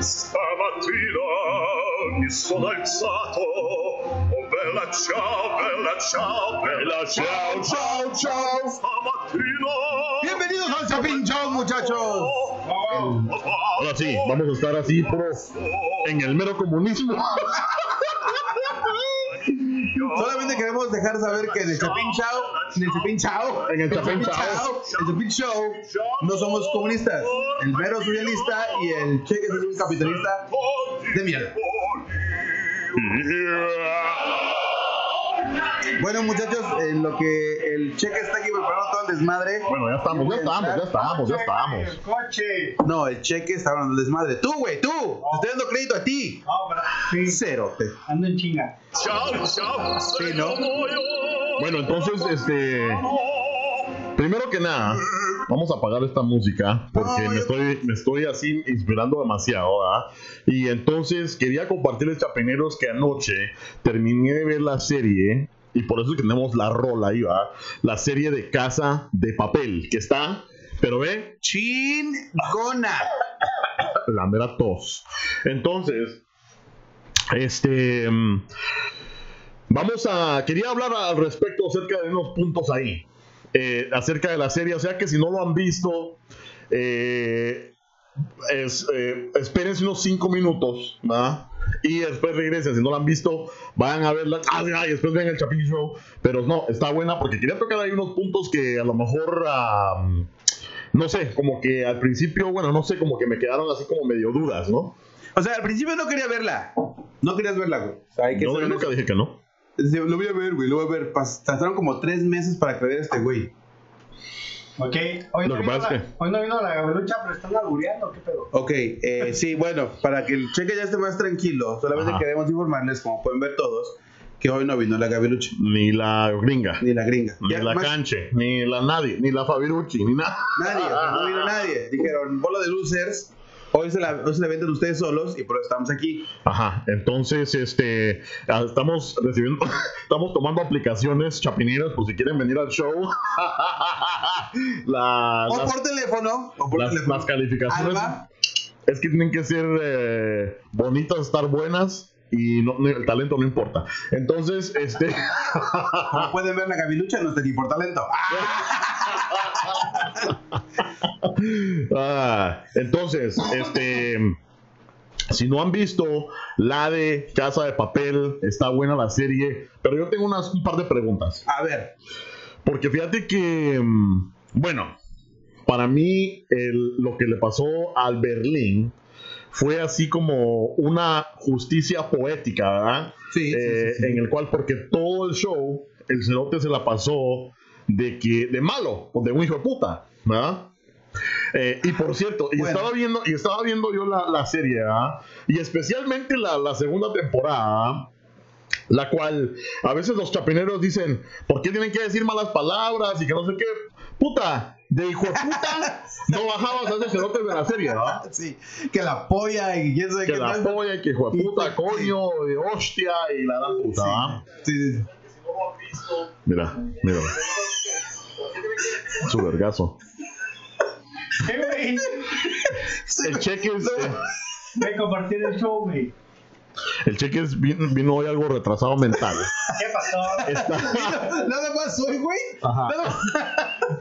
Stamattina mi sono alzato. Oh bella ciao, bella ciao, bella ciao, ciao, ciao. Stamattina. Bienvenidos al Chapin muchachos. Ahora sí, vamos a estar así, en el mero comunismo. Queremos dejar saber que en el Chapin Show, en el Chapin Show, En el Chapin Show. en el Chapin Show, no somos comunistas. El mero socialista y el cheque es un capitalista de mierda. Bueno, muchachos, en lo que el cheque está aquí preparando todo el desmadre. Bueno, ya estamos, ya estamos, ya estamos, ya estamos. No, el cheque está hablando del desmadre. Tú, güey, tú. Te estoy dando crédito a ti. No, pero sí, Cerote. ando en chinga. Sí, ¿no? Bueno, entonces, este. Primero que nada, vamos a apagar esta música porque No, me estoy, me estoy así inspirando demasiado, ¿verdad? Y entonces quería compartirles, chapeneros, que anoche terminé de ver la serie y por eso tenemos la rola ahí, ¿verdad? La serie de Casa de Papel, que está, pero ve, Chingona. la mera tos. Entonces, este. mm, Vamos a. Quería hablar al respecto acerca de unos puntos ahí. eh, acerca de la serie. O sea que si no lo han visto. eh, es, eh, espérense unos 5 minutos. ¿verdad? Y después regresen. Si no la han visto, vayan a verla. Ah, después ven el Chapin Show. Pero no, está buena porque quería tocar ahí unos puntos que a lo mejor. No sé, como que al principio, bueno, no sé, como que me quedaron así como medio dudas, ¿no? O sea, al principio no quería verla. No querías verla, güey. O sea, hay que No, ser yo nunca dije que no. Lo voy a ver, güey, lo voy a ver. Pas- Pasaron como tres meses para creer a este güey. Ok, hoy Lo no, que vino pasa la, es que- hoy no vino la gabelucha, pero están albureando, ¿qué pedo? Ok, eh, sí, bueno, para que el cheque ya esté más tranquilo, solamente Ajá. queremos informarles, como pueden ver todos, que hoy no vino la Gavilucha, Ni la gringa, ni la gringa. ni Ya, la más- canche, ni la nadie, ni la Fabirucci, ni nada. Nadie, no vino nadie. Dijeron, bola de losers, hoy se la, hoy se la venden ustedes solos y por eso estamos aquí. Ajá, entonces, este, ah, estamos recibiendo, estamos tomando aplicaciones chapineras por si quieren venir al show. La- O las, por teléfono, o por las- teléfono. las calificaciones Alba, es que tienen que ser eh, bonitas, estar buenas y no- el talento no importa. Entonces, este, como pueden ver, la Gavilucha no está aquí por talento. Ah, entonces, este, si no han visto la de Casa de Papel, está buena la serie, pero yo tengo unas, un par de preguntas. A ver, Porque fíjate que, mm, bueno, para mí el- lo que le pasó al Berlín fue así como una justicia poética, ¿verdad? Sí, Eh, sí, sí. En el cual, porque todo el show, el cerote se la pasó de que de malo, o de un hijo de puta, ¿verdad? Eh, y por cierto, y Bueno. estaba viendo, y estaba viendo yo la, la serie, ¿verdad? Y especialmente la, la segunda temporada, la cual a veces los chapineros dicen, ¿por qué tienen que decir malas palabras? Y que no sé qué. Puta, de hijo de puta, no bajabas a ese cerote de la serie, ¿verdad? sí, que la polla y quién sabe Que qué la tal. polla y que hijo de puta, coño, de hostia y la gran puta, ¿verdad? Sí, sí, sí. Mira, mira. Su vergazo. El cheque es, eh, Ven a compartir el show, güey. el cheque es, vino, vino hoy algo retrasado mental. ¿Qué pasó? Está, Nada más soy, güey. Ajá. Nada más.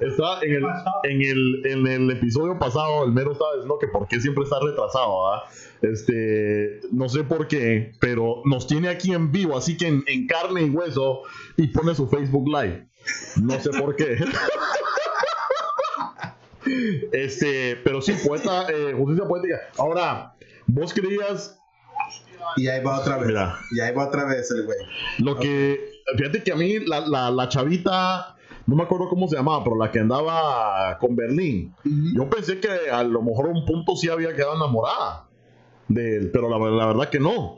Está en, el, en, el, en el episodio pasado, el mero estaba diciendo que por qué siempre está retrasado, ¿ah? Este, no sé por qué, pero nos tiene aquí en vivo, así que en, en carne y hueso, y pone su Facebook Live. No sé por qué. Este, pero sí, poeta, eh, justicia poética. Ahora, vos creías Y ahí va otra vez. Mira. Y ahí va otra vez el güey. lo que. Fíjate que a mí, la, la, la chavita, no me acuerdo cómo se llamaba, pero la que andaba con Berlín, yo pensé que a lo mejor a un punto sí había quedado enamorada de él, pero la, la verdad que no.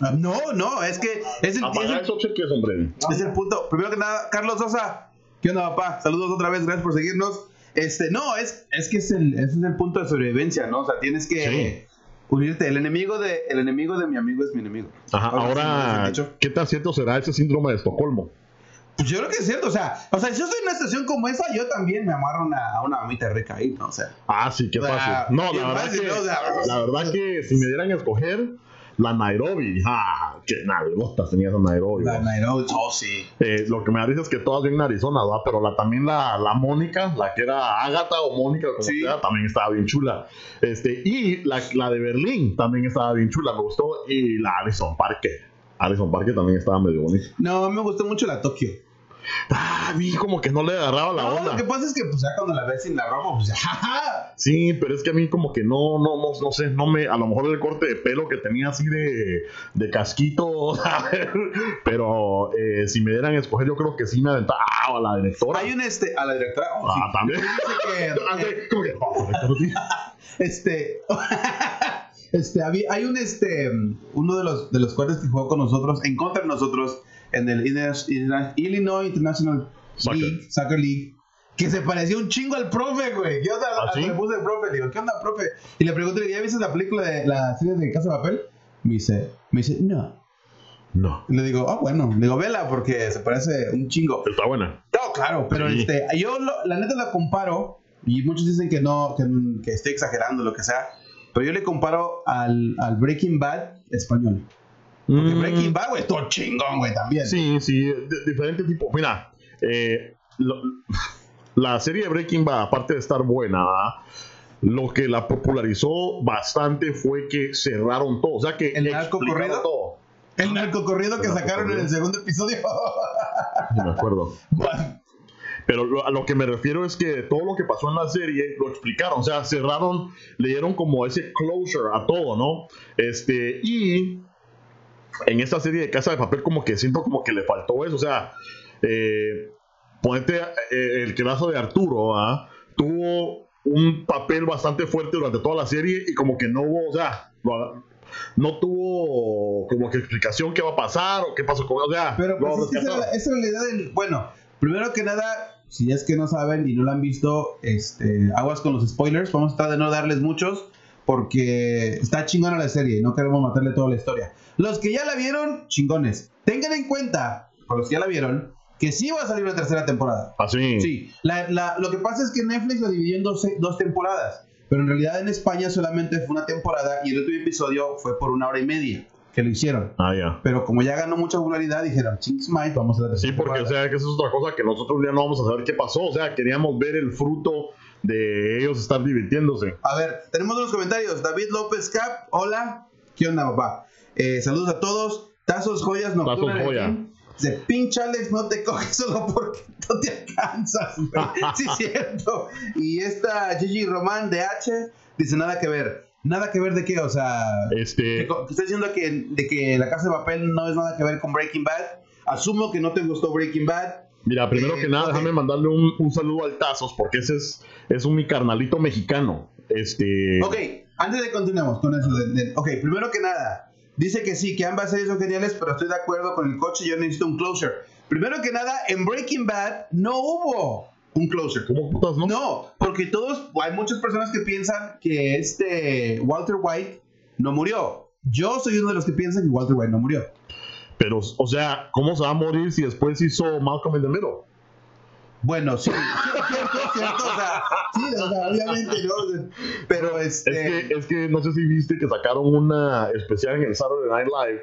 Ah, No, no, es que es el, es Apaga el- esos cheques, hombre. es el punto. Primero que nada, Carlos Sosa. ¿Qué onda, papá? Saludos otra vez, gracias por seguirnos. Este, no, es, es que es el, ese es el punto de sobrevivencia, ¿no? O sea, tienes que Sí. unirte. El enemigo, de, el enemigo de mi amigo es mi enemigo. Ajá, ahora. ¿qué tan cierto será ese síndrome de Estocolmo? Yo creo que es cierto, o sea, o sea, si yo estoy en una situación como esa, yo también me amarro una, a una mamita rica ahí, ¿no? O sea, Ah, sí, qué sea, fácil. No, la verdad, fácil, que, ¿no? O sea, la verdad que si me dieran a escoger, la Nairobi. Ah, qué nalgotas tenía esa Nairobi. la. Nairobi, oh, sí. Eh, lo que me da risa es que todas bien en Arizona, ¿verdad? Pero la, también la, la Mónica, la que era Ágata o Mónica, como Sí. sea, también estaba bien chula. Este, y la, la de Berlín también estaba bien chula, me gustó. Y la Alison Parker. Alison Parker también estaba medio bonita. No, me gustó mucho la Tokio. Ah, vi como que no le agarraba la No, onda. lo que pasa es que pues ya cuando la ves sin la ropa, pues ya. Sí, pero es que a mí como que no, no, no, no sé, no me, a lo mejor el corte de pelo que tenía así de, de casquito, ¿sabes? pero eh, si me dieran a escoger, yo creo que sí me aventaba ah, a la directora. Hay un este, a la directora, oh, Ah, sí. también. Dice que, sí, como que, oh, directora, sí. este, este, había- hay un este, uno de los de los cuates que jugó con nosotros, en contra de nosotros, en el Illinois International Soccer. League, Soccer League, que se parecía un chingo al profe, güey. Yo ¿Ah, sí? le puse el profe, le digo, ¿qué onda, profe? Y le pregunté, ¿ya viste la película de la serie de Casa de Papel? Me dice, me dice, no. No, Y le digo, ah, bueno, le digo, vela, porque se parece un chingo. está buena. No, claro, pero Sí. este, yo lo- la neta la comparo, y muchos dicen que no, que, que estoy exagerando, lo que sea, pero yo le comparo al, al Breaking Bad español. Porque Mm, Breaking Bad, güey, todo chingón, güey, también. Sí, sí, de- diferente tipo. Mira, eh, lo- la serie de Breaking Bad, aparte de estar buena, lo que la popularizó bastante fue que cerraron todo. O sea que ¿El narco corrido? todo. El narcocorrido que El sacaron en narcocorrido. el segundo episodio. No me acuerdo. Pero lo- a lo que me refiero es que todo lo que pasó en la serie lo explicaron, o sea, cerraron, le dieron como ese closure a todo, ¿no? Este, y en esta serie de Casa de Papel como que siento como que le faltó eso, o sea, eh, ponete eh, el caso de Arturo, ¿ah? Tuvo un papel bastante fuerte durante toda la serie y como que no hubo, o sea, no tuvo como que explicación qué va a pasar o qué pasó con él, o sea, Pero pues es que esa es la idea del... Bueno, primero que nada, si es que no saben y no lo han visto, este, aguas con los spoilers. Vamos a tratar de no darles muchos porque está chingona la serie y no queremos matarle toda la historia. Los que ya la vieron, chingones. Tengan en cuenta, por los que ya la vieron, que sí va a salir una tercera temporada. Así. Sí, la- la- lo que pasa es que Netflix la dividió en dos, dos temporadas, pero en realidad en España solamente fue una temporada y el último episodio fue por una hora y media que lo hicieron. Ah, ya. Pero como ya ganó mucha popularidad, dijeron, chings Mike, vamos a la tercera Sí, porque o temporada". sea, que eso es otra cosa que nosotros ya no vamos a saber qué pasó. O sea, queríamos ver el fruto de ellos estar divirtiéndose. A ver, tenemos unos comentarios. David López Cap, hola. ¿Qué onda, papá? Eh, saludos a todos. Tazos, joyas, nocturnas. Tazos, joya. Dice, pinche Alex, no te coges solo porque no te alcanzas. güey". sí, cierto. Y esta Gigi Román de H dice, nada que ver. Nada que ver de qué, o sea... Este, Está diciendo que, de que La Casa de Papel no es nada que ver con Breaking Bad. Asumo que no te gustó Breaking Bad. mira, primero eh, que nada, ok. déjame mandarle un, un saludo al Tazos, porque ese es, es un mi carnalito mexicano. Este. Ok, antes de continuemos con eso. de- de- ok, primero que nada, dice que sí, que ambas series son geniales, pero estoy de acuerdo con el coche, yo necesito un closure. Primero que nada, en Breaking Bad no hubo un closure. ¿Cómo putas, no? No, porque todos, hay muchas personas que piensan que este Walter White no murió. Yo soy uno de los que piensan que Walter White no murió. Pero, o sea, ¿cómo se va a morir si después hizo Malcolm in the Middle? Bueno, sí, sí, cierto, cierto, o sea, sí, o sea, obviamente, ¿no? Pero Es este... que, es que no sé si viste que sacaron una especial en el Saturday Night Live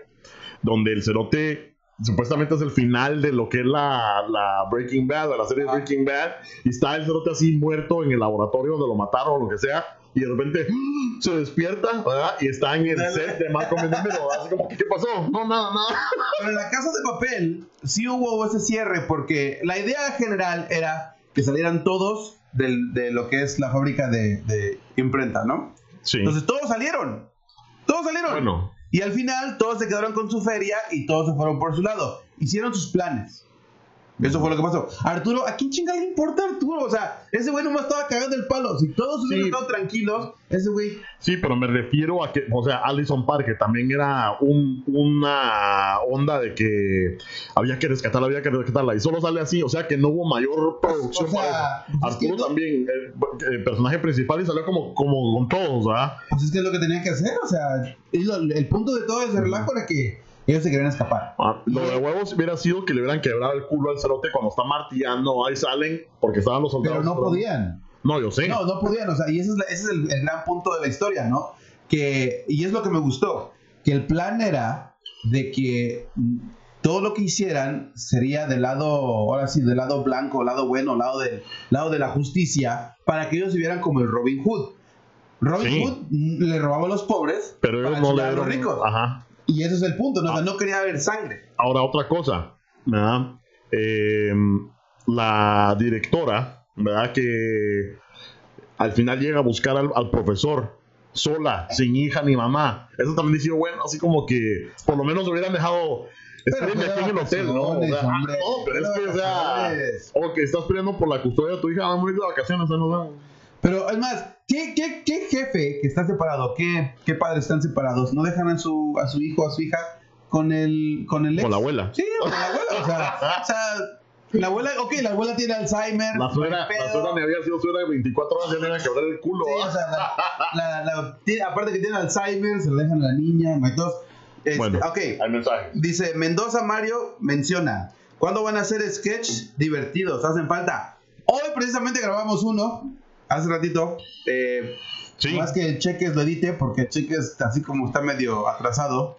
donde el cerote supuestamente es el final de lo que es la, la Breaking Bad, de la serie Ah. Breaking Bad, y está el cerote así muerto en el laboratorio donde lo mataron o lo que sea, y de repente ¡ah! se despierta, ¿verdad? Y está en el set de Malcolm ¿verdad? Así como, ¿qué pasó? No, nada, nada. Pero en la casa de papel sí hubo ese cierre porque la idea general era que salieran todos del- de lo que es la fábrica de, de imprenta, ¿no? Sí. Entonces todos salieron. Todos salieron. Bueno, Y al final todos se quedaron con su feria y todos se fueron por su lado. Hicieron sus planes. Eso fue lo que pasó. Arturo, ¿a quién chingada le importa Arturo? O sea, ese güey nomás estaba cagando el palo. Si todos hubieran Sí. estado tranquilos, ese güey. sí, pero me refiero a que, o sea, Allison Park, que también era un, una onda de que había que rescatarla, había que rescatarla, y solo sale así, o sea, que no hubo mayor producción O sea, para eso. pues Arturo no- también, el, el personaje principal, y salió como, como con todos, ¿verdad? Pues es que es lo que tenía que hacer. O sea, y lo- el punto de todo ese relajo era que Ellos se querían escapar. Ah, lo de huevos hubiera sido que le hubieran quebrado el culo al cerote cuando está martillando, ahí salen, porque estaban los soldados. Pero no podían. No, yo sé. No, no podían, o sea, y ese es, la- ese es el, el gran punto de la historia, ¿no? Que, y es lo que me gustó, que el plan era de que todo lo que hicieran sería del lado, ahora sí, del lado blanco, lado bueno, lado, del lado de la justicia, para que ellos se vieran como el Robin Hood. Robin Sí. Hood le robaba a los pobres, pero ellos para no le a los ricos. Ajá. Y ese es el punto, ¿no? O sea, no quería haber sangre. Ahora, otra cosa, ¿verdad? Eh, la directora, ¿verdad? Que al final llega a buscar al, al profesor sola, sin hija ni mamá. Eso también dice, bueno, así como que por lo menos hubieran dejado. Espérenme aquí en el hotel, ¿no? O sea, ah, hombre, no, pero es que, o sea, o que estás peleando por la custodia de tu hija, vamos a ir de vacaciones, vemos. Pero es más, ¿qué, qué, qué jefe que está separado, qué, qué padres están separados, no dejan a su, a su hijo, a su hija con el, con el ex? Con la abuela. Sí, con la abuela. O sea, o sea, la abuela, ok, la abuela tiene Alzheimer. La suegra, la suegra me había sido suegra de 24 horas, ya me iban a quebrar el culo. Sí, o sea, la, la- tiene- aparte que tiene Alzheimer, se la dejan a la niña, dos. Este, Bueno, ok, hay mensaje. dice Mendoza Mario menciona, ¿cuándo van a hacer sketch divertidos? Hacen falta. Hoy precisamente grabamos uno, hace ratito. Eh, Sí, Más que Cheques lo edite, porque Cheques, así como está medio atrasado.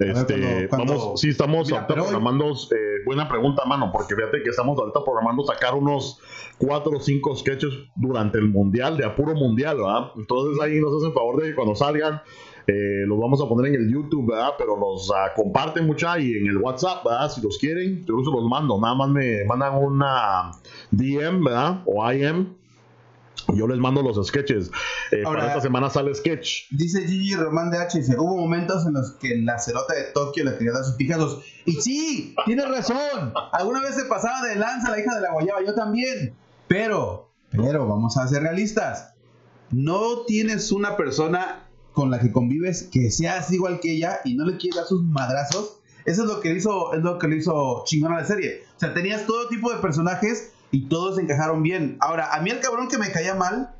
ver, este, cuando- cuando- vamos, sí, estamos Mira, ahorita pero hoy- programando, eh, buena pregunta, mano, porque fíjate que estamos ahorita programando sacar unos cuatro o cinco sketches durante el mundial, de apuro mundial, ¿verdad? Entonces ahí nos hacen favor de que cuando salgan, eh, los vamos a poner en el YouTube, ¿verdad? Pero los ah, comparten mucha y en el WhatsApp, ¿verdad? Si los quieren, yo se los mando, nada más me mandan una DM, ¿verdad? O IM. Yo les mando los sketches. Eh, Ahora- para esta semana sale sketch. Dice Gigi Román de H, dice, hubo momentos en los que la cerota de Tokio le quería dar sus pijados. Y sí, tienes razón. Alguna vez se pasaba de lanza la hija de la guayaba, yo también. Pero, pero, vamos a ser realistas. No tienes una persona con la que convives que seas igual que ella y no le quieres dar sus madrazos. Eso es lo que le hizo, es lo que le hizo chingón a la serie. O sea, tenías todo tipo de personajes y todos encajaron bien. Ahora, a mí el cabrón que me caía mal,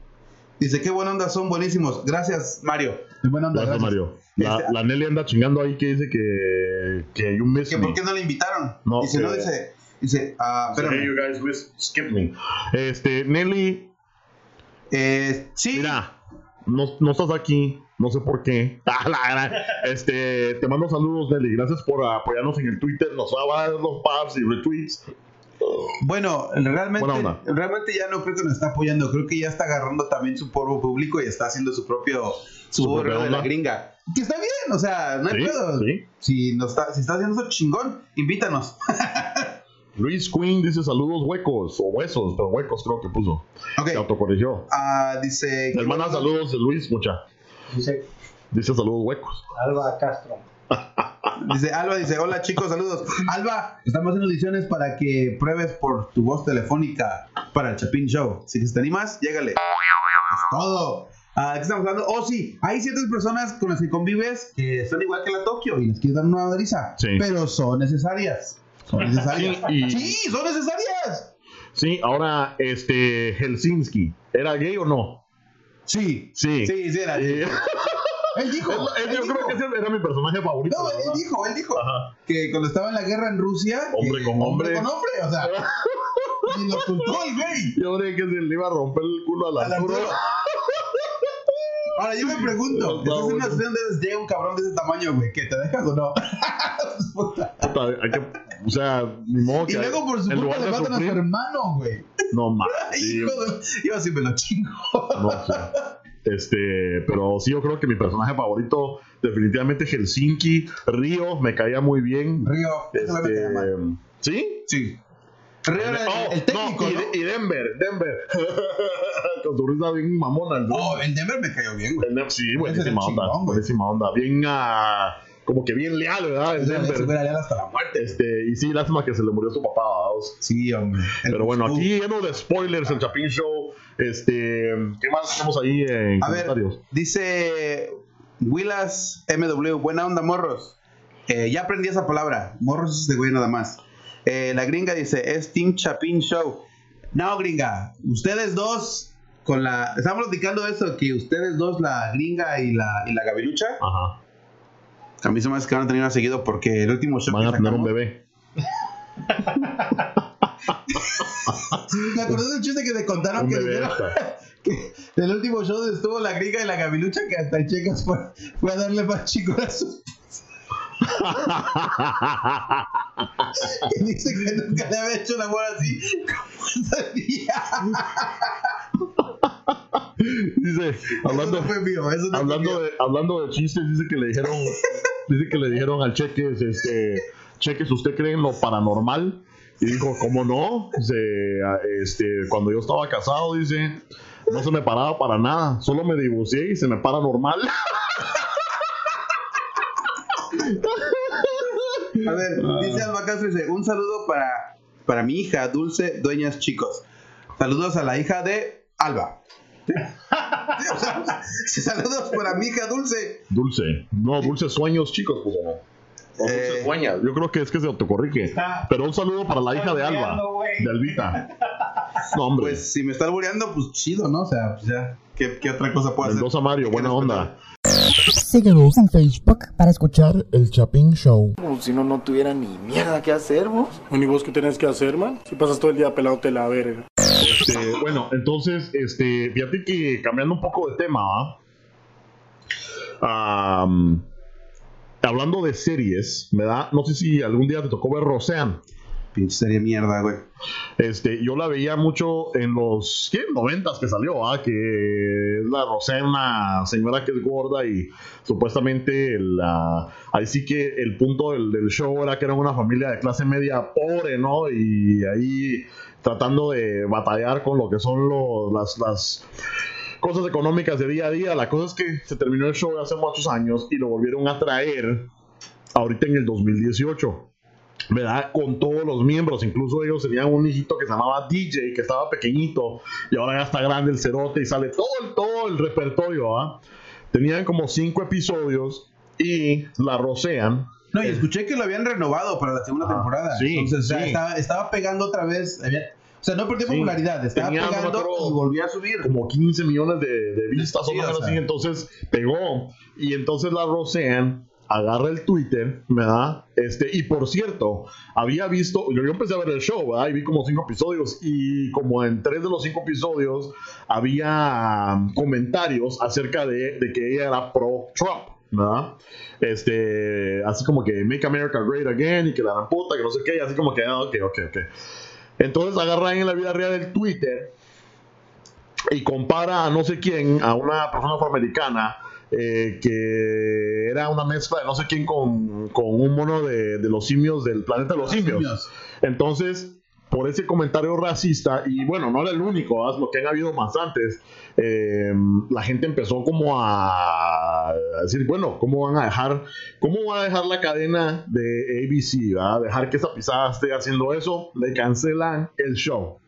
dice, qué buena onda, son buenísimos. Gracias, Mario. Qué buena onda, Gracias, gracias. Mario. La, Este- la Nelly anda chingando ahí que dice que, que you miss Que me. por qué no le invitaron. No, dice, que- no, dice, dice, ah, Hey, espérame. you guys skip me. Este, Nelly, Eh, sí, mira, no, no estás aquí, no sé por qué. Ah, este, te mando saludos, Nelly. Gracias por apoyarnos en el Twitter. Nos va a dar los pubs y retweets. Bueno, realmente, realmente ya no creo que nos está apoyando. Creo que ya está agarrando también su polvo público y está haciendo su propio su, Su de la gringa. Que está bien, o sea, no hay Sí, pedo. sí. Si, nos está, si está haciendo eso chingón, invítanos. Luis Queen dice saludos huecos o huesos, pero huecos creo que puso. Ok. Se autocorrigió. Ah, dice. Les manda saludos Luis, mucha. Dice Dice saludos huecos. Alba Castro. Dice Alba, dice, hola chicos, saludos. Alba, estamos haciendo audiciones para que pruebes por tu voz telefónica para el Chapin Show. Si te animas, llégale. Es todo. Ah, ¿Qué estamos hablando? Oh, sí, hay ciertas personas con las que convives que son igual que la Tokio y les quieres dar una madriza. Sí. Pero son necesarias. Son necesarias. Sí, y- Sí, son necesarias. Sí, ahora, este, Helsinki, ¿era gay o no? Sí. Sí. Sí, sí, era. Eh, Él dijo. él- él yo dijo. creo que ese era mi personaje favorito. No, él dijo, él dijo Ajá. que cuando estaba en la guerra en Rusia, Hombre con hombre. con hombre, o sea, y lo ocultó el güey. Yo creí que se le iba a romper el culo a la altura. Ahora yo me pregunto, Está estás en una situación de llega un cabrón de ese tamaño, güey, que te dejas o no. Puta. Hay que, o sea, ni modo y luego por su culpa le matan a su hermano, güey. No de- Yo así me lo chingo. No sé. Este, pero sí, yo creo que mi personaje favorito, definitivamente Helsinki. Río, me caía muy bien. Río. Este, ¿Sí? Sí. Río era el, Oh, el técnico, no, y, ¿no? y Denver, Denver. Con su risa bien mamona. el Oh, el Denver me cayó bien, güey. El sí, buenísima onda. chingón, buenísima onda. Bien, ah, como que bien leal, ¿verdad? El Denver. leal hasta la muerte. Este, y sí, lástima que se le murió su papá. vamos. Sí, hombre. El Pero bueno, aquí lleno de spoilers el Chapin Show. Este, ¿qué más tenemos ahí en A ver, comentarios? dice Willas MW, buena onda, morros. Eh, ya aprendí esa palabra. Morros es de güey nada más. Eh, la gringa dice, es Team Chapin Show. No, gringa, ustedes dos, con la... Estamos platicando eso, que ustedes dos, la gringa y la, y la gavilucha, Ajá. A mí se me hace que van a tener más seguido porque el último show Van que a tener un bebé. Me acordé del chiste que te contaron Un que dijeron que el último show estuvo la gringa y la gavilucha que hasta el Checas fue, fue a darle más chico a su y dice que nunca le había hecho el amor así como ese día. Dice, hablando, no mío, no hablando, de, hablando de chistes, dice que le dijeron, dice que le dijeron al Cheques, este, Cheques, ¿usted cree en lo paranormal? Y dijo, ¿cómo no? Dice, "Ah, este, cuando yo estaba casado, dice, no se me paraba para nada, solo me divorcié y se me para normal. A ver, dice Alba Castro, dice, un saludo para, para mi hija Dulce Dueñas Chicos. Saludos a la hija de Alba. Saludos para mi hija Dulce. Dulce, no, dulces sueños, chicos, pues no. O Eh, sueñas. Yo creo que es que se autocorrige. Está- Pero un saludo para la hija de Alba, de Albita. No, hombre. Pues si me está albureando, pues chido, ¿no? O sea, pues ya, ¿qué, qué otra cosa puedo hacer? Mendoza Mario, Hay que buena onda. Síguenos en Facebook para escuchar El Chapín Show. Como si no, no tuviera ni mierda que hacer, vos. Bueno, ¿y vos qué tenés que hacer, man? Si pasas todo el día pelándote la verga. Este, bueno, entonces, este, fíjate que cambiando un poco de tema, ¿va? Am, hablando de series, me da, no sé si algún día te tocó ver Roseanne. Pinche serie mierda, güey. Este, yo la veía mucho en los ¿qué? 90 que salió, ¿ah? que es la Roseanne, una señora que es gorda y supuestamente la, ahí sí que el punto del, del show era que era una familia de clase media pobre, ¿no? Y ahí tratando de batallar con lo que son los, las, las cosas económicas de día a día. La cosa es que se terminó el show hace muchos años y lo volvieron a traer ahorita en el 2018. ¿verdad? Con todos los miembros, incluso ellos tenían un hijito que se llamaba DJ, que estaba pequeñito, y ahora ya está grande el cerote y sale todo el, todo el repertorio, ¿ah? Tenían como cinco episodios y la rocean. No, y escuché que lo habían renovado para la segunda Ah, temporada. sí, Entonces, o sea, sí. estaba, estaba pegando otra vez. había- o sea, no perdió Sí. popularidad, estaba Tenía, pegando acuerdo, y volvió a subir. Como 15 millones de, de vistas Sí, o menos así, entonces pegó. Y entonces la rocean agarra el Twitter, ¿verdad? Este, y por cierto, había visto, yo, yo empecé a ver el show, ¿verdad? Y vi como cinco episodios, y como en tres de los cinco episodios había um, comentarios acerca de, de que ella era pro Trump, ¿verdad? Este, así como que Make America Great Again, y que la dan puta, que no sé qué, y así como que, ah, ok, ok, ok. Entonces agarra en la vida real el Twitter y compara a no sé quién, a una persona afroamericana, eh, que era una mezcla de no sé quién con, con un mono de, de los simios del planeta de los simios. Entonces, por ese comentario racista, y bueno, no era el único, lo que han habido más antes, eh, la gente empezó como a, a decir, bueno, ¿cómo van a dejar, cómo van a dejar la cadena de ABC, ¿verdad? dejar que esa pisada esté haciendo eso? Le cancelan el show.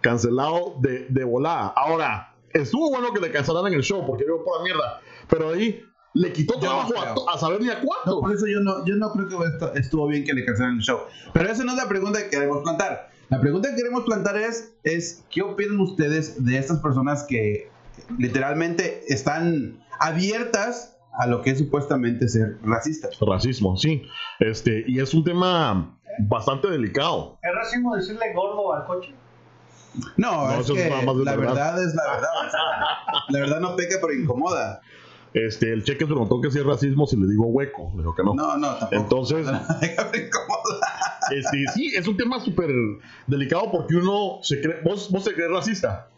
Cancelado de, de volada. Ahora, estuvo bueno que le cancelaran el show, porque yo por la mierda, pero ahí le quitó Yo trabajo creo. a, a saber ni a No, cuánto. por eso yo no, yo no creo que esto- estuvo bien que le cancelaran el show. Pero esa no es la pregunta que queremos plantar. La pregunta que queremos plantar es, es ¿qué opinan ustedes de estas personas que literalmente están abiertas a lo que es supuestamente ser racistas? Racismo, sí. Este, y es un tema bastante delicado. ¿Es racismo decirle gordo al coche? No, No, es que la verdad. verdad. es la verdad. o sea, la verdad no peca, pero incomoda. Este, el cheque preguntó que si es racismo si le digo hueco. Le dijo que no. No, no, tampoco. Entonces, este, sí, es un tema súper delicado porque uno se cree. ¿Vos, vos se crees racista?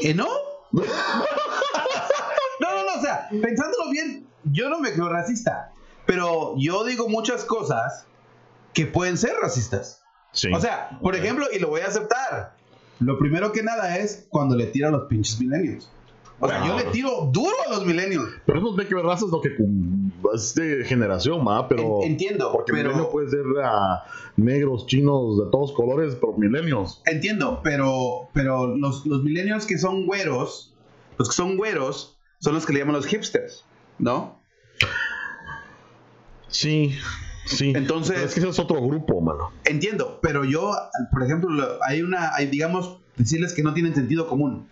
¿Eh, no? no, no, no, o sea, pensándolo bien, yo no me creo racista, pero yo digo muchas cosas que pueden ser racistas. Sí. O sea, por ejemplo, y lo voy a aceptar, lo primero que nada es cuando le tiro a los pinches millennials. O sea, yo le tiro duro a los millennials. pero eso no tiene que ver razas, lo que es de generación, ¿va? Pero. En- entiendo, Porque pero- milenio puede ser ah, negros, chinos, de todos colores, pero milenios. Entiendo, pero, pero los, los millennials que son güeros, los que son güeros, son los que le llaman los hipsters, ¿no? Sí, sí. Entonces- Pero es que ese es otro grupo, mano. Entiendo, pero yo, por ejemplo, lo- hay una, hay, digamos, decirles que no tienen sentido común.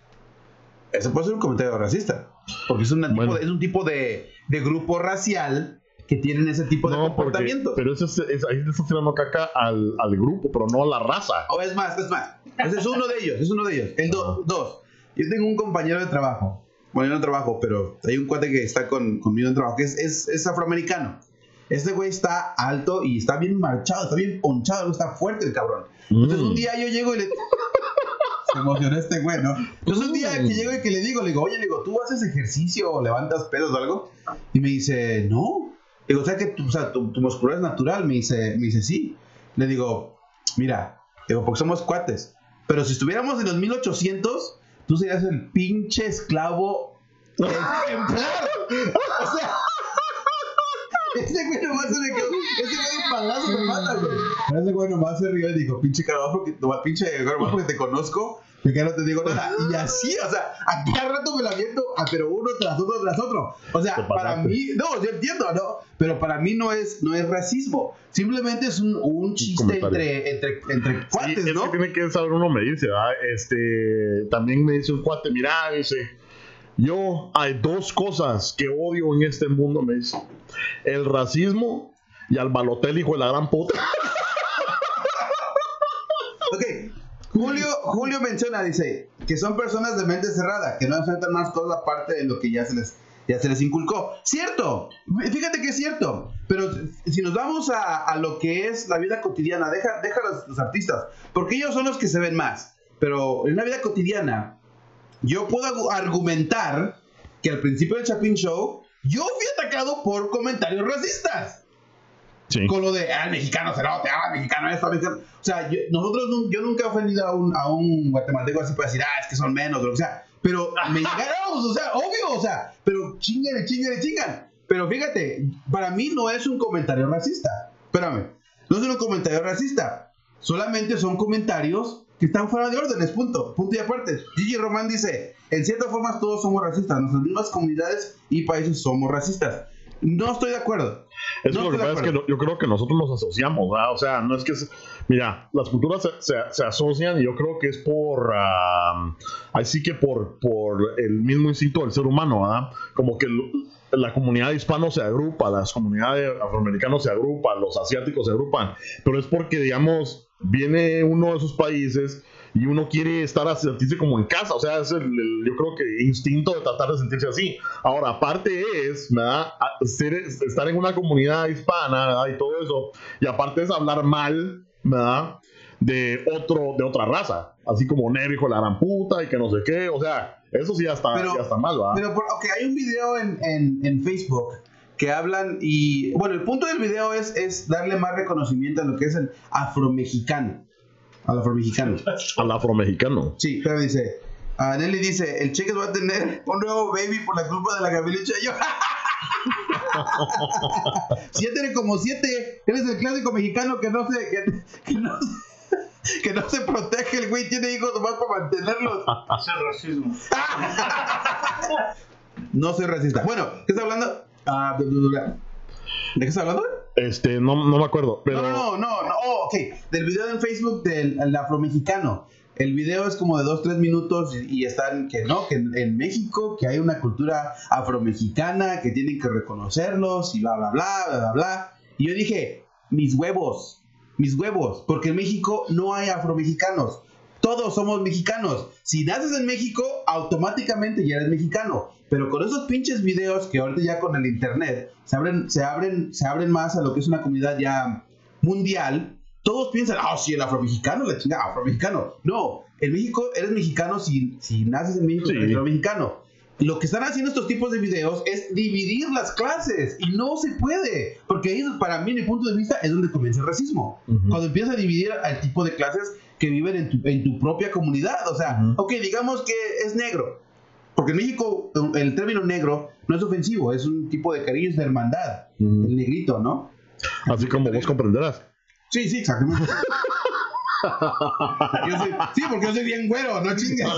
Eso puede ser un comentario racista, porque es, una tipo Bueno. de, es un tipo de, de grupo racial que tienen ese tipo de No, porque, pero eso es, es- ahí le estás tirando caca al, al grupo, pero no a la raza. O es más, es más. Ese es uno de ellos, es uno de ellos. El do- dos. Yo tengo un compañero de trabajo. Bueno, yo no trabajo, pero hay un cuate que está con, conmigo en trabajo, que es, es, es afroamericano. Este güey está alto y está bien marchado, está bien ponchado, está fuerte el cabrón. Entonces Mm. un día yo llego y le... Se emocionó este güey, ¿no? Entonces un día que llego y que le digo, le digo, oye, le digo, ¿tú haces ejercicio o levantas pesos o algo? Y me dice, no. Le digo, o sea, que tu, o sea, tu, tu musculatura es natural. Me dice, me dice, sí. Le digo, mira, digo, porque somos cuates. Pero si estuviéramos en los 1800, tú serías el pinche esclavo ejemplar. O sea, ese güey nomás se me quedó. Ese güey un palazo me mata, güey. Ese güey nomás se rió y dijo, pinche carajo, porque, nomás, pinche carajo, porque te conozco. Que ya no te digo nada. Y así, o sea, a cada rato me la viento, ah, pero uno tras otro tras otro. O sea, Te para mí, no, yo entiendo, ¿no? Pero para mí no es, no es racismo. Simplemente es un, un chiste entre, entre, entre Sí, cuates, es ¿no? que tiene que saber uno medirse, ¿verdad? Este, también me dice un cuate, mira, dice, yo hay dos cosas que odio en este mundo, me dice, el racismo y al balotel hijo de la gran puta. Ok, Julio, Julio menciona, dice, que son personas de mente cerrada, que no enfrentan más cosas aparte de lo que ya se les, ya se les inculcó. Cierto, fíjate que es cierto, pero si nos vamos a, a lo que es la vida cotidiana, deja, deja los, los artistas, porque ellos son los que se ven más, pero en la vida cotidiana, yo puedo argumentar que al principio del Chapin Show, yo fui atacado por comentarios racistas Sí. con lo de, ah, el mexicano cerote, ah, el mexicano esto, mexicano. O sea, yo, nosotros, yo nunca he ofendido a un, a un guatemalteco así para decir, ah, es que son menos, o lo que sea. Pero me llegaron, o sea, obvio, o sea, pero chingale, chingale, chingan. Pero fíjate, para mí no es un comentario racista. Espérame, no es un comentario racista. Solamente son comentarios que están fuera de órdenes, punto. Punto y aparte. Gigi Román dice, en cierta forma todos somos racistas. Nuestras mismas comunidades y países somos racistas. No estoy de acuerdo. Eso No lo que pasa es que yo creo que nosotros nos asociamos, ¿verdad? O sea, no es que... es- mira, las culturas se, se- se asocian y yo creo que es por... ah, así que por, por el mismo instinto del ser humano, ¿verdad? Como que el- la comunidad hispano se agrupa, las comunidades afroamericanos se agrupan, los asiáticos se agrupan, pero es porque, digamos, viene uno de esos países y uno quiere estar a sentirse como en casa, o sea, es el, yo creo que instinto de tratar de sentirse así. Ahora, aparte es, ¿verdad? Ser- estar en una comunidad hispana, ¿verdad? Y todo eso, y aparte es hablar mal, ¿verdad? De otro, de otra raza, así como negro hijo de la gran puta y que no sé qué, o sea, eso sí ya está, Pero- ya está mal, ¿verdad? Pero, por- ok, hay un video en, en, en Facebook que hablan y, bueno, el punto del video es, es darle más reconocimiento a lo que es el afromexicano. Al afromexicano. Al afromexicano. Sí, pero dice, a Nelly dice, el Cheques va a tener un nuevo baby por la culpa de la gavilucha. Yo, si ya tiene como siete, eres el clásico mexicano que no se, que, que no, que no se protege, el güey tiene hijos nomás para mantenerlos. Ese racismo. No soy racista. Bueno, ¿qué está hablando? Ah. ¿De qué está hablando? Este, no, no me acuerdo, pero... No, no, no, no. Oh, ok. Del video en Facebook del el afromexicano. El video es como de 2-3 minutos y, y están que no, que en, en México, que hay una cultura afromexicana, que tienen que reconocerlos y bla, bla, bla, bla, bla, bla. Y yo dije, mis huevos, mis huevos, porque en México no hay afromexicanos. Todos somos mexicanos. Si naces en México, automáticamente ya eres mexicano. Pero con esos pinches videos que ahorita ya con el internet se abren, se abren, se abren más a lo que es una comunidad ya mundial, todos piensan, ah, sí, el afromexicano, la chingada, afromexicano. No, en México eres mexicano si, si naces en México, Sí. eres afromexicano. Lo que están haciendo estos tipos de videos es dividir las clases y no se puede, porque ahí, para mí, en mi punto de vista, es donde comienza el racismo. Ujú. Cuando empiezas a dividir al tipo de clases que viven en tu, en tu propia comunidad. O sea, Ujú. ok, digamos que es negro. Porque en México el término negro no es ofensivo, es un tipo de cariño, es de hermandad. Ujú. El negrito, ¿no? Así como vos comprenderás. Sí, sí, exactamente. Yo soy- sí, porque yo soy bien güero, no chingues.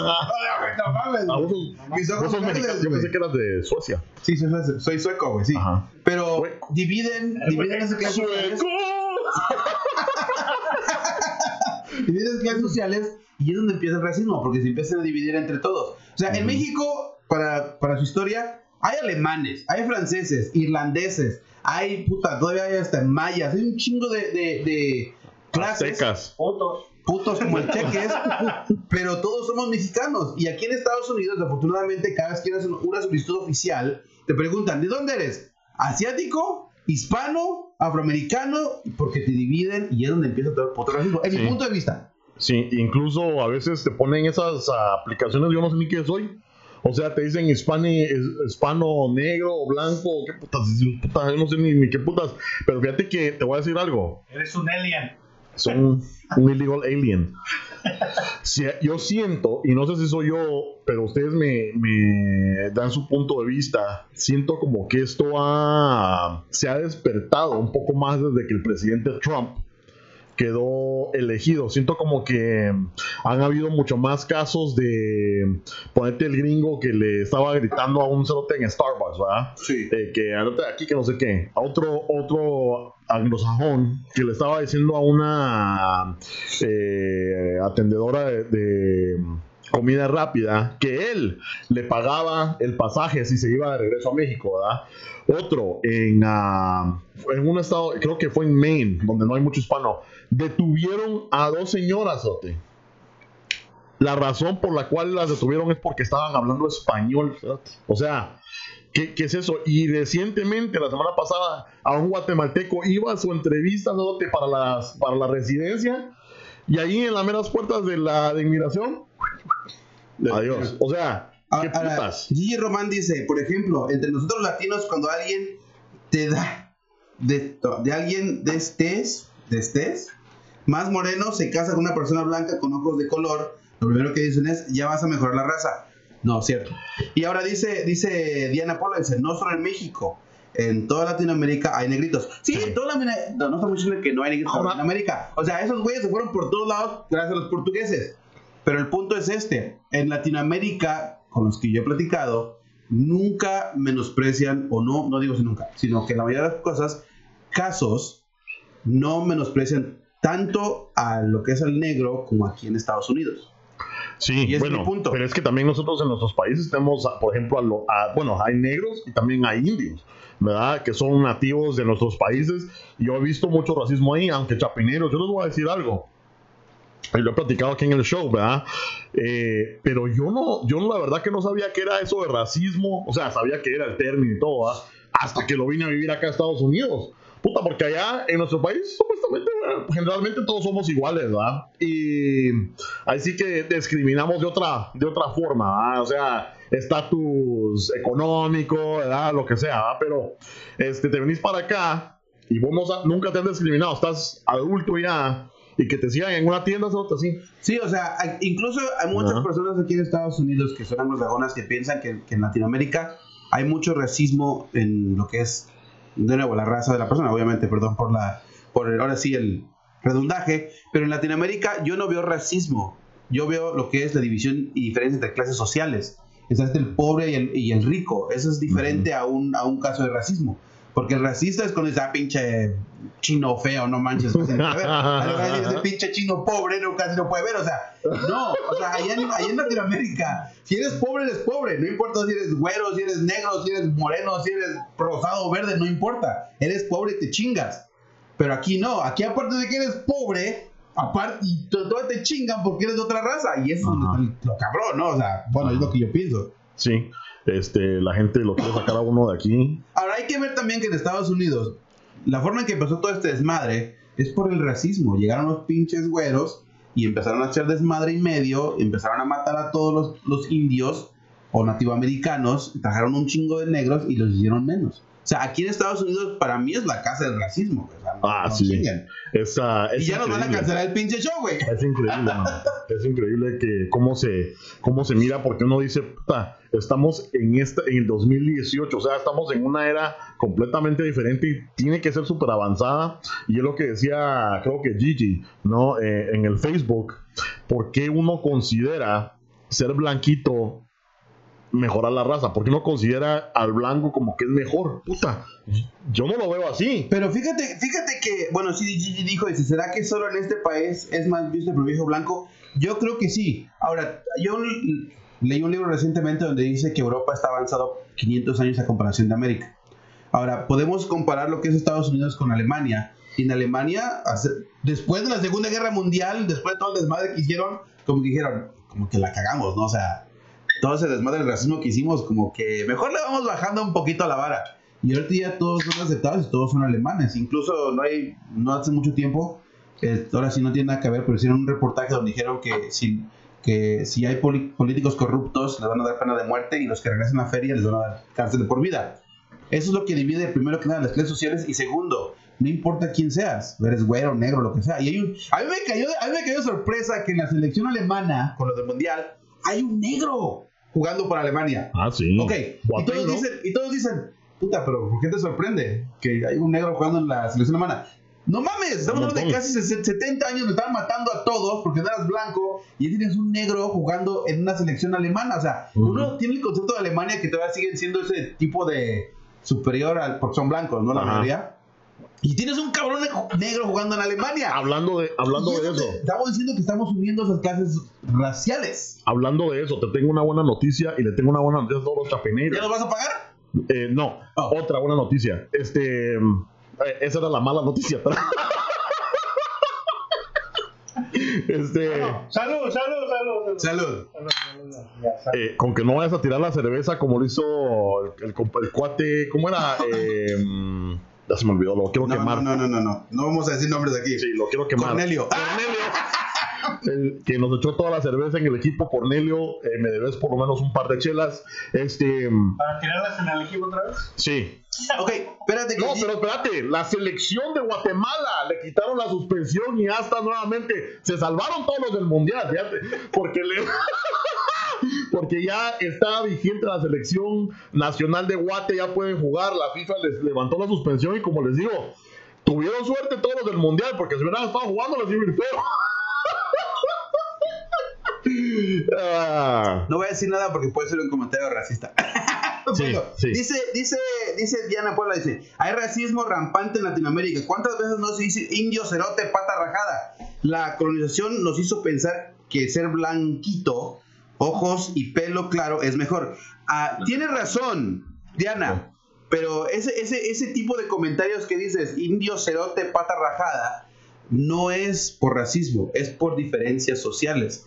No, mames, Ah, vos sos- Mis ojos vos sos verdes, mexicano. Yo pensé que eras de Suecia. Sí, soy, soy- sueco, güey, sí. Ajá. Pero dividen, dividen esas clases sociales. Dividen esas clases sociales y es donde empieza el racismo, porque se empiezan a dividir entre todos. O sea, en Ujú. México, para, para su historia, Hay alemanes, hay franceses, irlandeses, hay, puta, todavía hay hasta mayas, hay un chingo de, de, de clases. Aztecas. Fotos. putos como el cheques, pero todos somos mexicanos. Y aquí en Estados Unidos, afortunadamente, cada vez que haces una solicitud oficial, te preguntan, ¿de dónde eres? ¿Asiático? ¿Hispano? ¿Afroamericano? Porque te dividen y es donde empieza todo el puto racismo. En Sí. mi punto de vista. Sí, incluso a veces te ponen esas aplicaciones, yo no sé ni qué soy. O sea, te dicen hispani, es- hispano, negro, blanco, qué putas, puta, yo no sé ni, ni qué putas. Pero fíjate que te voy a decir algo. Eres un alien. Son un illegal alien. Si- yo siento, y no sé si soy yo, pero ustedes me, me dan su punto de vista. Siento como que esto ha, se ha despertado un poco más desde que el presidente Trump quedó elegido. Siento como que han habido mucho más casos de ponerte el gringo que le estaba gritando a un cerote en Starbucks, ¿verdad? Sí. Eh, que anote aquí que no sé qué, a otro, otro anglosajón que le estaba diciendo a una eh, atendedora de, de comida rápida que él le pagaba el pasaje si se iba de regreso a México, ¿verdad? Otro en, ah, en un estado, creo que fue en Maine, donde no hay mucho hispano, detuvieron a dos señoras. La razón por la cual las detuvieron es porque estaban hablando español. O sea, ¿Qué, qué es eso? Y recientemente, la semana pasada, a un guatemalteco iba a su entrevista cerote, para, las, para la residencia y ahí en las meras puertas de la de inmigración, adiós. O sea, ¿qué ahora, putas? Gigi Román dice, por ejemplo, entre nosotros latinos, cuando alguien te da de, de alguien de estés, de estés, más moreno se casa con una persona blanca con ojos de color, lo primero que dicen es, ya vas a mejorar la raza. No, cierto. Y ahora dice, dice Diana Pola, dice, no solo en México, en toda Latinoamérica hay negritos. Sí, en toda Latinoamérica, no, no estamos diciendo que no hay negritos en Latinoamérica. O sea, esos güeyes se fueron por todos lados gracias a los portugueses. Pero el punto es este, en Latinoamérica, con los que yo he platicado, nunca menosprecian, o no, no digo si nunca, sino que en la mayoría de las cosas, casos, no menosprecian tanto a lo que es el negro como aquí en Estados Unidos. Sí, y es bueno, mi punto. pero es que también nosotros en nuestros países tenemos, por ejemplo, a lo- a- bueno, hay negros y también hay indios, ¿verdad? Que son nativos de nuestros países. Yo he visto mucho racismo ahí, aunque chapineros, yo les voy a decir algo. Y lo he platicado aquí en el show, ¿verdad? Eh, pero yo no, yo la verdad que no sabía que era eso de racismo. O sea, sabía que era el término y todo, ¿verdad? Hasta que lo vine a vivir acá a Estados Unidos. Puta, porque allá en nuestro país, supuestamente, generalmente todos somos iguales, ¿verdad? Y ahí sí que discriminamos de otra, de otra forma, ¿verdad? O sea, estatus económico, ¿verdad? Lo que sea, ¿verdad? Pero este, te venís para acá y vos no nunca te han discriminado, estás adulto ya y que te sigan en una tienda, ¿sabes? Así. Sí, o sea, hay- incluso hay muchas personas aquí en Estados Unidos que son anglosajonas que piensan que, que en Latinoamérica hay mucho racismo en lo que es, de nuevo, la raza de la persona, obviamente, perdón por la, por el- ahora sí el redundaje, pero en Latinoamérica yo no veo racismo, yo veo lo que es la división y diferencia entre clases sociales. Está este el pobre y el, y el rico, eso es diferente a, un, a un caso de racismo. Porque el racista es cuando dice, ah, pinche chino feo, no manches. no puede ver. A lo Ese pinche chino pobre no, casi no puede ver. O sea, no. O sea, allá en, allá en Latinoamérica, si eres pobre, eres pobre. No importa si eres güero, si eres negro, si eres moreno, si eres rosado o verde, no importa. Eres pobre y te chingas. Pero aquí no. Aquí, aparte de que eres pobre, aparte, y to- todos te chingan porque eres de otra raza. Y eso Ajá. es lo cabrón, ¿no? O sea, bueno, es lo que yo pienso. Sí, este, la gente lo quiere sacar a uno de aquí. Ahora hay que ver también que en Estados Unidos, la forma en que empezó todo este desmadre es por el racismo. Llegaron los pinches güeros y empezaron a hacer desmadre y medio, empezaron a matar a todos los, los indios o nativoamericanos, trajeron un chingo de negros y los hicieron menos. O sea, aquí en Estados Unidos para mí es la casa del racismo. güey. O sea, no- Ah, no sí. Esa, es Y ya nos van a increíble. cancelar el pinche show, güey. Es increíble, man. es increíble que cómo se, cómo se mira, porque uno dice, puta, estamos en esta, en el 2018, o sea, estamos en una era completamente diferente y tiene que ser súper avanzada. Y es lo que decía, creo que Gigi, ¿no? Eh, en el Facebook, ¿por qué uno considera ser blanquito mejorar la raza? ¿Por qué uno considera al blanco como que es mejor? Puta, yo no lo veo así. Pero fíjate, fíjate que, bueno, sí, dijo, ¿será que solo en este país es más visto el privilegio blanco? Yo creo que sí. Ahora, yo, leí un libro recientemente donde dice que Europa está avanzado 500 años a comparación de América. Ahora, podemos comparar lo que es Estados Unidos con Alemania. Y en Alemania, después de la Segunda Guerra Mundial, después de todo el desmadre que hicieron, como dijeron, como que la cagamos, ¿no? O sea, todo ese desmadre del racismo que hicimos, como que mejor le vamos bajando un poquito a la vara. Y ahorita ya todos son aceptados y todos son alemanes. Incluso no hay, no hace mucho tiempo, eh, ahora sí no tiene nada que ver, pero hicieron un reportaje donde dijeron que si, que si hay políticos corruptos les van a dar pena de muerte y los que regresen a feria les van a dar cárcel por vida. Eso es lo que divide primero que nada las clases sociales y segundo, no importa quién seas, eres güero, negro, lo que sea. Y hay un, a mí me cayó, a mí me cayó sorpresa que en la selección alemana, con lo del mundial, hay un negro jugando por Alemania. Ah, sí. Ok, y todos, ¿no? dicen, y todos dicen, puta, pero ¿por qué te sorprende que hay un negro jugando en la selección alemana? No mames, estamos hablando de casi 70 años, nos estaban matando a todos porque no eras blanco y tienes un negro jugando en una selección alemana. O sea, Ujú. uno tiene el concepto de Alemania que todavía siguen siendo ese tipo de superior al, porque son blancos, ¿no? La Ajá. mayoría. Y tienes un cabrón ne- negro jugando en Alemania. Hablando de, hablando Y de es eso, Estamos diciendo que estamos uniendo esas clases raciales. hablando de eso, te tengo una buena noticia y le tengo una buena noticia a todos los ¿Ya nos vas a pagar? Eh, no, Oh. otra buena noticia. Este, eh, esa era la mala noticia. este, Salud, salud, salud. Salud. Salud, salud, ya, salud. eh, con que no vayas a tirar la cerveza como lo hizo el, el cuate, ¿cómo era? Ya se me olvidó, lo quiero No, quemar. no, no, no, no. No vamos a decir nombres aquí. Sí, lo quiero quemar. Cornelio. Cornelio. El que nos echó toda la cerveza en el equipo, Cornelio, eh, me debes por lo menos un par de chelas. Este, mm, ¿Para tirarlas en el equipo otra vez? sí. Ok, espérate que No, pero espérate, la selección de Guatemala le quitaron la suspensión y hasta nuevamente se salvaron todos los del mundial, fíjate, porque le porque ya está vigente la selección nacional de Guate, ya pueden jugar, la FIFA les levantó la suspensión y como les digo, tuvieron suerte todos los del mundial, porque si hubieran estado jugando les iba a ir feo. Ah, No voy a decir nada porque puede ser un comentario racista. Sí, Bueno, sí. Dice, dice, dice Diana Puebla, dice, hay racismo rampante en Latinoamérica. ¿Cuántas veces no se dice indio, cerote, pata rajada? La colonización nos hizo pensar que ser blanquito, ojos y pelo claro es mejor. Ah, Tienes razón, Diana, pero ese, ese, ese tipo de comentarios que dices, indio, cerote, pata rajada, no es por racismo, es por diferencias sociales.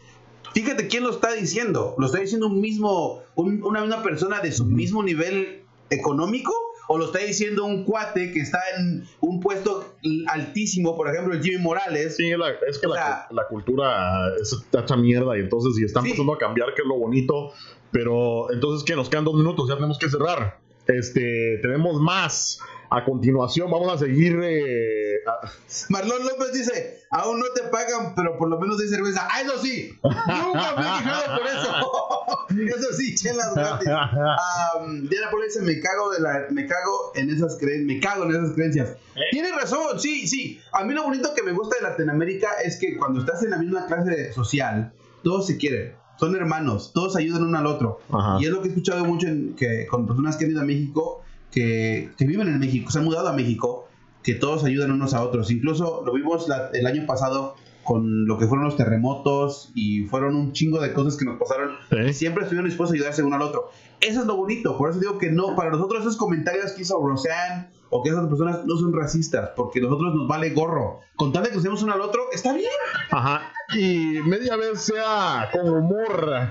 Fíjate quién lo está diciendo. ¿Lo está diciendo un mismo, un- una, una persona de su mismo nivel económico? ¿O lo está diciendo un cuate que está en un puesto altísimo, por ejemplo, el Jimmy Morales? Sí, la- es que la, sea- la cultura es tacha mierda y entonces si están Sí. empezando a cambiar, que es lo bonito, pero entonces que nos quedan dos minutos, ya tenemos que cerrar. Este, tenemos más. A continuación vamos a seguir... eh, a- Marlon López dice, aún no te pagan, pero por lo menos hay cerveza. ¡Ah, eso sí! Nunca me he quejado por eso. eso sí, chelas gratis. Um, Diana Paula dice, me cago, de la, me cago en esas creencias, me cago en esas creencias. Tienes razón, sí, sí. A mí lo bonito que me gusta de Latinoamérica es que cuando estás en la misma clase social, todos se quieren, son hermanos, todos ayudan uno al otro. Ajá. Y es lo que he escuchado mucho en- que, con personas que han ido a México, que, que viven en México, se han mudado a México, que todos ayudan unos a otros. Incluso lo vimos la- el año pasado con lo que fueron los terremotos y fueron un chingo de cosas que nos pasaron. ¿eh? Siempre estuvieron dispuestos a ayudarse uno al otro. Eso es lo bonito. Por eso digo que no, para nosotros esos comentarios que hizo Roseanne o que esas personas no son racistas, porque a nosotros nos vale gorro. Con tal de que usemos uno al otro, está bien. Ajá. Y media vez sea con humor,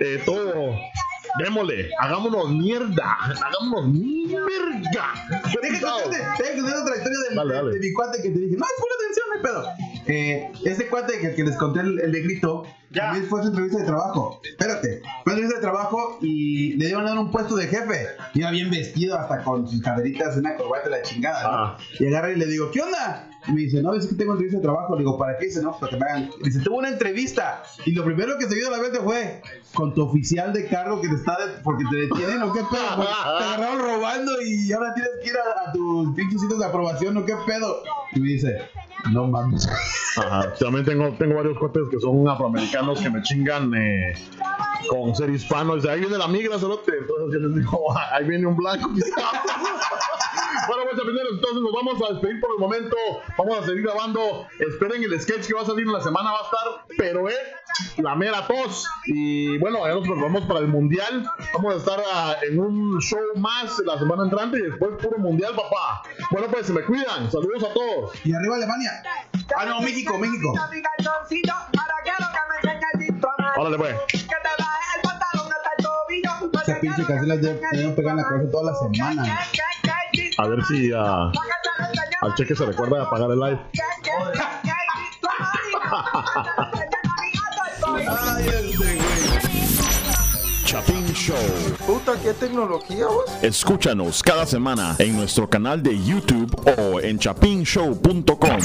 eh, todo. Démosle, hagámonos mierda, hagámonos mierda. Qué Deja cuente- deja que cuente otra historia Dale, de, dale. de mi cuate que te dije, no, pon atención, no pedo. Eh, ese cuate que, que les conté el, el negrito, Ya. también fue a su entrevista de trabajo. Espérate, fue a su entrevista de trabajo y le dieron a dar un puesto de jefe. Iba bien vestido, hasta con sus caderitas, una corbata, la chingada. ¿no? Ah. Y agarra y le digo, ¿qué onda? Me dice, no, es que tengo entrevista de trabajo. Le digo, ¿para qué? Dice, no, para que me hagan. Dice, tuvo una entrevista. Y lo primero que se vio a la mente fue con tu oficial de cargo que te está, de- porque te detienen o qué pedo. Porque te agarraron robando y ahora tienes que ir a, a tus pinches sitios de aprobación o qué pedo. Y me dice, no mames. Ajá. También tengo, tengo varios cuates que son afroamericanos que me chingan eh, con ser hispano. Dice, ahí viene la migra, cerote. Entonces yo les digo, "Ah, ahí viene un blanco. Bueno, pues chapineros, entonces nos vamos a despedir por el momento. Vamos a seguir grabando. Esperen el sketch que va a salir en la semana, va a estar, pero eh, la mera tos. Y bueno, ya nos preparamos para el mundial. Vamos a estar ah, en un show más la semana entrante y después puro mundial, papá. Bueno, pues se me cuidan. Saludos a todos. Y arriba Alemania. Ah, no, México, México. Órale, pues. Esa pinche canción la de- deben pegar en la cabeza toda la semana. A ver si ah, al cheque se recuerda de apagar el live. Chapin Show. Puta, qué tecnología, vos. Escúchanos cada semana en nuestro canal de YouTube o en chapinshow.com.